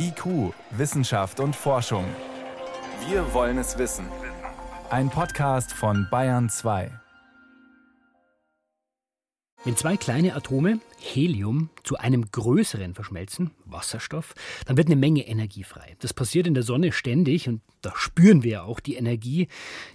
IQ, Wissenschaft und Forschung. Wir wollen es wissen. Ein Podcast von Bayern 2. Wenn zwei kleine Atome Helium zu einem größeren verschmelzen, Wasserstoff, dann wird eine Menge Energie frei. Das passiert in der Sonne ständig und da spüren wir auch die Energie.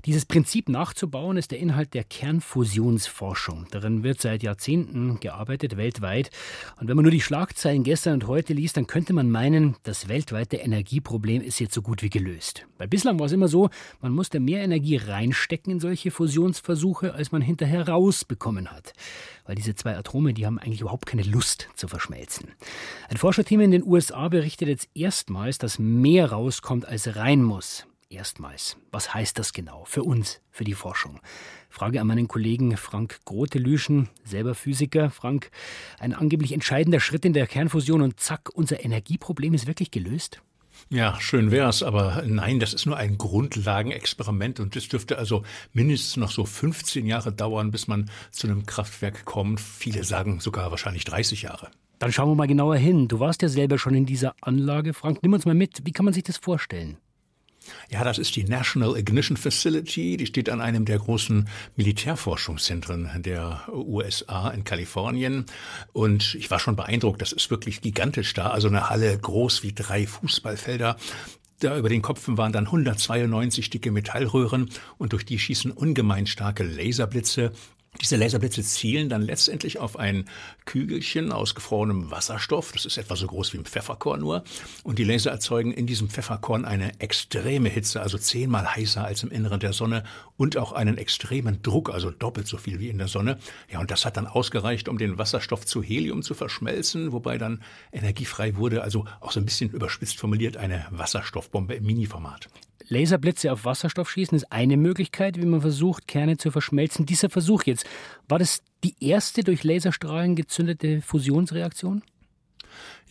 Dieses Prinzip nachzubauen ist der Inhalt der Kernfusionsforschung. Darin wird seit Jahrzehnten gearbeitet, weltweit. Und wenn man nur die Schlagzeilen gestern und heute liest, dann könnte man meinen, das weltweite Energieproblem ist jetzt so gut wie gelöst. Weil bislang war es immer so, man musste mehr Energie reinstecken in solche Fusionsversuche, als man hinterher rausbekommen hat. Weil diese zwei Atome, die haben eigentlich überhaupt überhaupt keine Lust zu verschmelzen. Ein Forscherteam in den USA berichtet jetzt erstmals, dass mehr rauskommt, als rein muss. Erstmals. Was heißt das genau für uns, für die Forschung? Frage an meinen Kollegen Frank Grote-Lüschen, selber Physiker. Frank, ein angeblich entscheidender Schritt in der Kernfusion und zack, unser Energieproblem ist wirklich gelöst? Ja, schön wär's, aber nein, das ist nur ein Grundlagenexperiment und das dürfte also mindestens noch so 15 Jahre dauern, bis man zu einem Kraftwerk kommt. Viele sagen sogar wahrscheinlich 30 Jahre. Dann schauen wir mal genauer hin. Du warst ja selber schon in dieser Anlage, Frank. Nimm uns mal mit. Wie kann man sich das vorstellen? Ja, das ist die National Ignition Facility. Die steht an einem der großen Militärforschungszentren der USA in Kalifornien. Und ich war schon beeindruckt. Das ist wirklich gigantisch da. Also eine Halle groß wie drei Fußballfelder. Da über den Kopfen waren dann 192 dicke Metallröhren und durch die schießen ungemein starke Laserblitze diese Laserblitze zielen dann letztendlich auf ein Kügelchen aus gefrorenem Wasserstoff. Das ist etwa so groß wie ein Pfefferkorn nur. Und die Laser erzeugen in diesem Pfefferkorn eine extreme Hitze, also zehnmal heißer als im Inneren der Sonne und auch einen extremen Druck, also doppelt so viel wie in der Sonne. Ja, und das hat dann ausgereicht, um den Wasserstoff zu Helium zu verschmelzen, wobei dann energiefrei wurde, also auch so ein bisschen überspitzt formuliert, eine Wasserstoffbombe im Miniformat. Laserblitze auf Wasserstoff schießen ist eine Möglichkeit, wie man versucht, Kerne zu verschmelzen. Dieser Versuch jetzt, war das die erste durch Laserstrahlen gezündete Fusionsreaktion?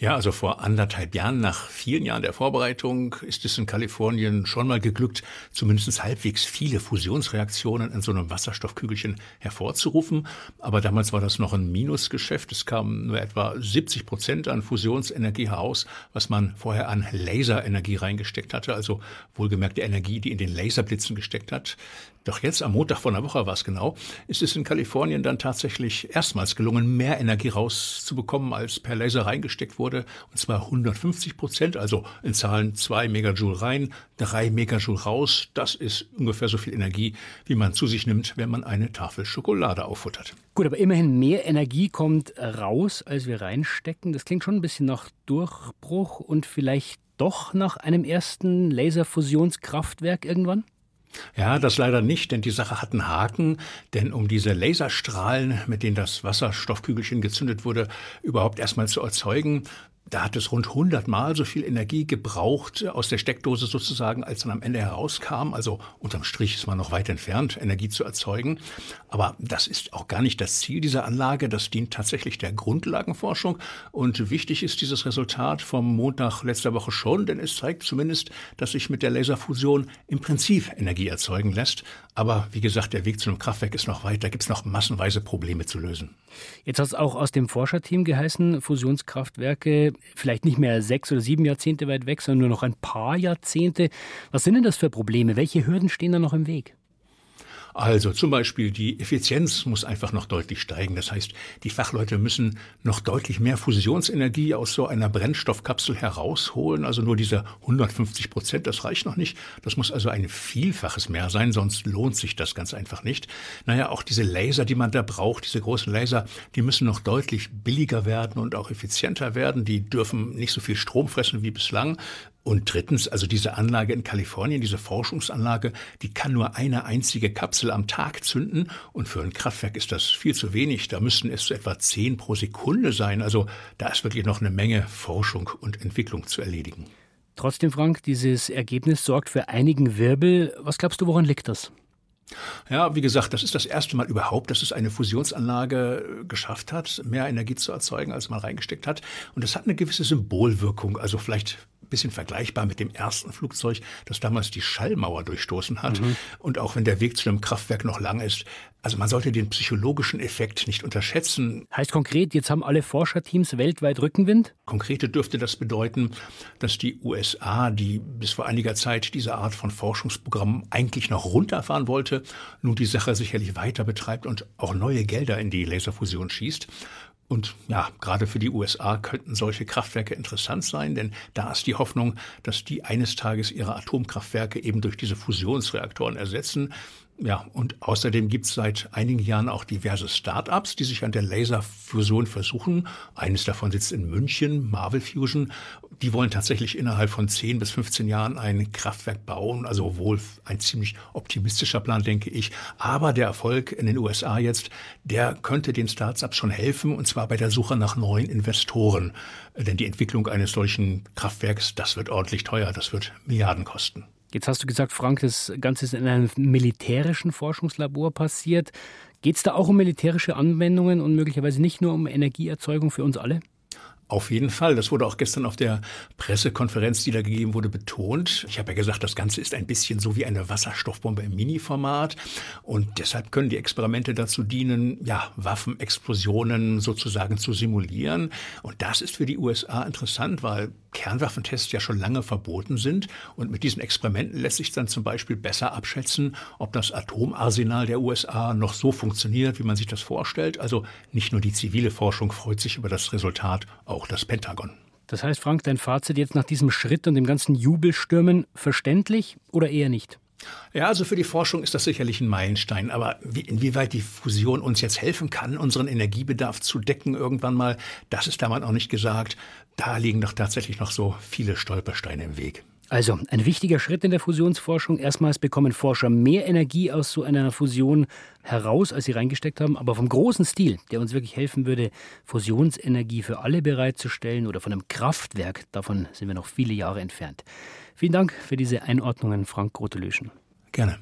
Ja, also vor anderthalb Jahren, nach vielen Jahren der Vorbereitung, ist es in Kalifornien schon mal geglückt, zumindest halbwegs viele Fusionsreaktionen in so einem Wasserstoffkügelchen hervorzurufen. Aber damals war das noch ein Minusgeschäft. Es kam nur etwa 70 Prozent an Fusionsenergie heraus, was man vorher an Laserenergie reingesteckt hatte. Also wohlgemerkt die Energie, die in den Laserblitzen gesteckt hat. Doch jetzt, am Montag vor einer Woche war es genau, ist es in Kalifornien dann tatsächlich erstmals gelungen, mehr Energie rauszubekommen, als per Laser reingesteckt wurde. Und zwar 150 Prozent, also in Zahlen zwei Megajoule rein, drei Megajoule raus. Das ist ungefähr so viel Energie, wie man zu sich nimmt, wenn man eine Tafel Schokolade auffuttert. Gut, aber immerhin mehr Energie kommt raus, als wir reinstecken. Das klingt schon ein bisschen nach Durchbruch und vielleicht doch nach einem ersten Laserfusionskraftwerk irgendwann? Ja, das leider nicht, denn die Sache hat einen Haken, denn um diese Laserstrahlen, mit denen das Wasserstoffkügelchen gezündet wurde, überhaupt erstmal zu erzeugen, da hat es rund 100 Mal so viel Energie gebraucht aus der Steckdose sozusagen, als dann am Ende herauskam. Also unterm Strich ist man noch weit entfernt, Energie zu erzeugen. Aber das ist auch gar nicht das Ziel dieser Anlage. Das dient tatsächlich der Grundlagenforschung. Und wichtig ist dieses Resultat vom Montag letzter Woche schon, denn es zeigt zumindest, dass sich mit der Laserfusion im Prinzip Energie erzeugen lässt. Aber wie gesagt, der Weg zu einem Kraftwerk ist noch weit. Da gibt es noch massenweise Probleme zu lösen. Jetzt hat es auch aus dem Forscherteam geheißen, Fusionskraftwerke vielleicht nicht mehr sechs oder sieben Jahrzehnte weit weg, sondern nur noch ein paar Jahrzehnte. Was sind denn das für Probleme? Welche Hürden stehen da noch im Weg? Also zum Beispiel die Effizienz muss einfach noch deutlich steigen. Das heißt, die Fachleute müssen noch deutlich mehr Fusionsenergie aus so einer Brennstoffkapsel herausholen. Also nur diese 150 Prozent, das reicht noch nicht. Das muss also ein Vielfaches mehr sein, sonst lohnt sich das ganz einfach nicht. Naja, auch diese Laser, die man da braucht, diese großen Laser, die müssen noch deutlich billiger werden und auch effizienter werden. Die dürfen nicht so viel Strom fressen wie bislang. Und drittens, also diese Anlage in Kalifornien, diese Forschungsanlage, die kann nur eine einzige Kapsel am Tag zünden. Und für ein Kraftwerk ist das viel zu wenig. Da müssten es so etwa zehn pro Sekunde sein. Also da ist wirklich noch eine Menge Forschung und Entwicklung zu erledigen. Trotzdem, Frank, dieses Ergebnis sorgt für einigen Wirbel. Was glaubst du, woran liegt das? Ja, wie gesagt, das ist das erste Mal überhaupt, dass es eine Fusionsanlage äh, geschafft hat, mehr Energie zu erzeugen, als man reingesteckt hat. Und das hat eine gewisse Symbolwirkung. Also vielleicht bisschen vergleichbar mit dem ersten Flugzeug, das damals die Schallmauer durchstoßen hat. Mhm. Und auch wenn der Weg zu einem Kraftwerk noch lang ist, also man sollte den psychologischen Effekt nicht unterschätzen. Heißt konkret, jetzt haben alle Forscherteams weltweit Rückenwind? Konkrete dürfte das bedeuten, dass die USA, die bis vor einiger Zeit diese Art von Forschungsprogrammen eigentlich noch runterfahren wollte, nun die Sache sicherlich weiter betreibt und auch neue Gelder in die Laserfusion schießt. Und ja, gerade für die USA könnten solche Kraftwerke interessant sein, denn da ist die Hoffnung, dass die eines Tages ihre Atomkraftwerke eben durch diese Fusionsreaktoren ersetzen. Ja, und außerdem gibt es seit einigen Jahren auch diverse Start-ups, die sich an der Laserfusion versuchen. Eines davon sitzt in München, Marvel Fusion. Die wollen tatsächlich innerhalb von 10 bis 15 Jahren ein Kraftwerk bauen. Also wohl ein ziemlich optimistischer Plan, denke ich. Aber der Erfolg in den USA jetzt, der könnte den Start-ups schon helfen, und zwar bei der Suche nach neuen Investoren. Denn die Entwicklung eines solchen Kraftwerks, das wird ordentlich teuer. Das wird Milliarden kosten. Jetzt hast du gesagt, Frank, das Ganze ist in einem militärischen Forschungslabor passiert. Geht es da auch um militärische Anwendungen und möglicherweise nicht nur um Energieerzeugung für uns alle? Auf jeden Fall. Das wurde auch gestern auf der Pressekonferenz, die da gegeben wurde, betont. Ich habe ja gesagt, das Ganze ist ein bisschen so wie eine Wasserstoffbombe im Mini-Format. Und deshalb können die Experimente dazu dienen, ja, Waffenexplosionen sozusagen zu simulieren. Und das ist für die USA interessant, weil Kernwaffentests ja schon lange verboten sind. Und mit diesen Experimenten lässt sich dann zum Beispiel besser abschätzen, ob das Atomarsenal der USA noch so funktioniert, wie man sich das vorstellt. Also nicht nur die zivile Forschung freut sich über das Resultat, auch das Pentagon. Das heißt, Frank, dein Fazit jetzt nach diesem Schritt und dem ganzen Jubelstürmen verständlich oder eher nicht? Ja, also für die Forschung ist das sicherlich ein Meilenstein. Aber wie, inwieweit die Fusion uns jetzt helfen kann, unseren Energiebedarf zu decken irgendwann mal, das ist damals auch nicht gesagt. Da liegen doch tatsächlich noch so viele Stolpersteine im Weg. Also ein wichtiger Schritt in der Fusionsforschung. Erstmals bekommen Forscher mehr Energie aus so einer Fusion heraus, als sie reingesteckt haben. Aber vom großen Stil, der uns wirklich helfen würde, Fusionsenergie für alle bereitzustellen oder von einem Kraftwerk, davon sind wir noch viele Jahre entfernt. Vielen Dank für diese Einordnungen, Frank Grotelöschen. Gerne.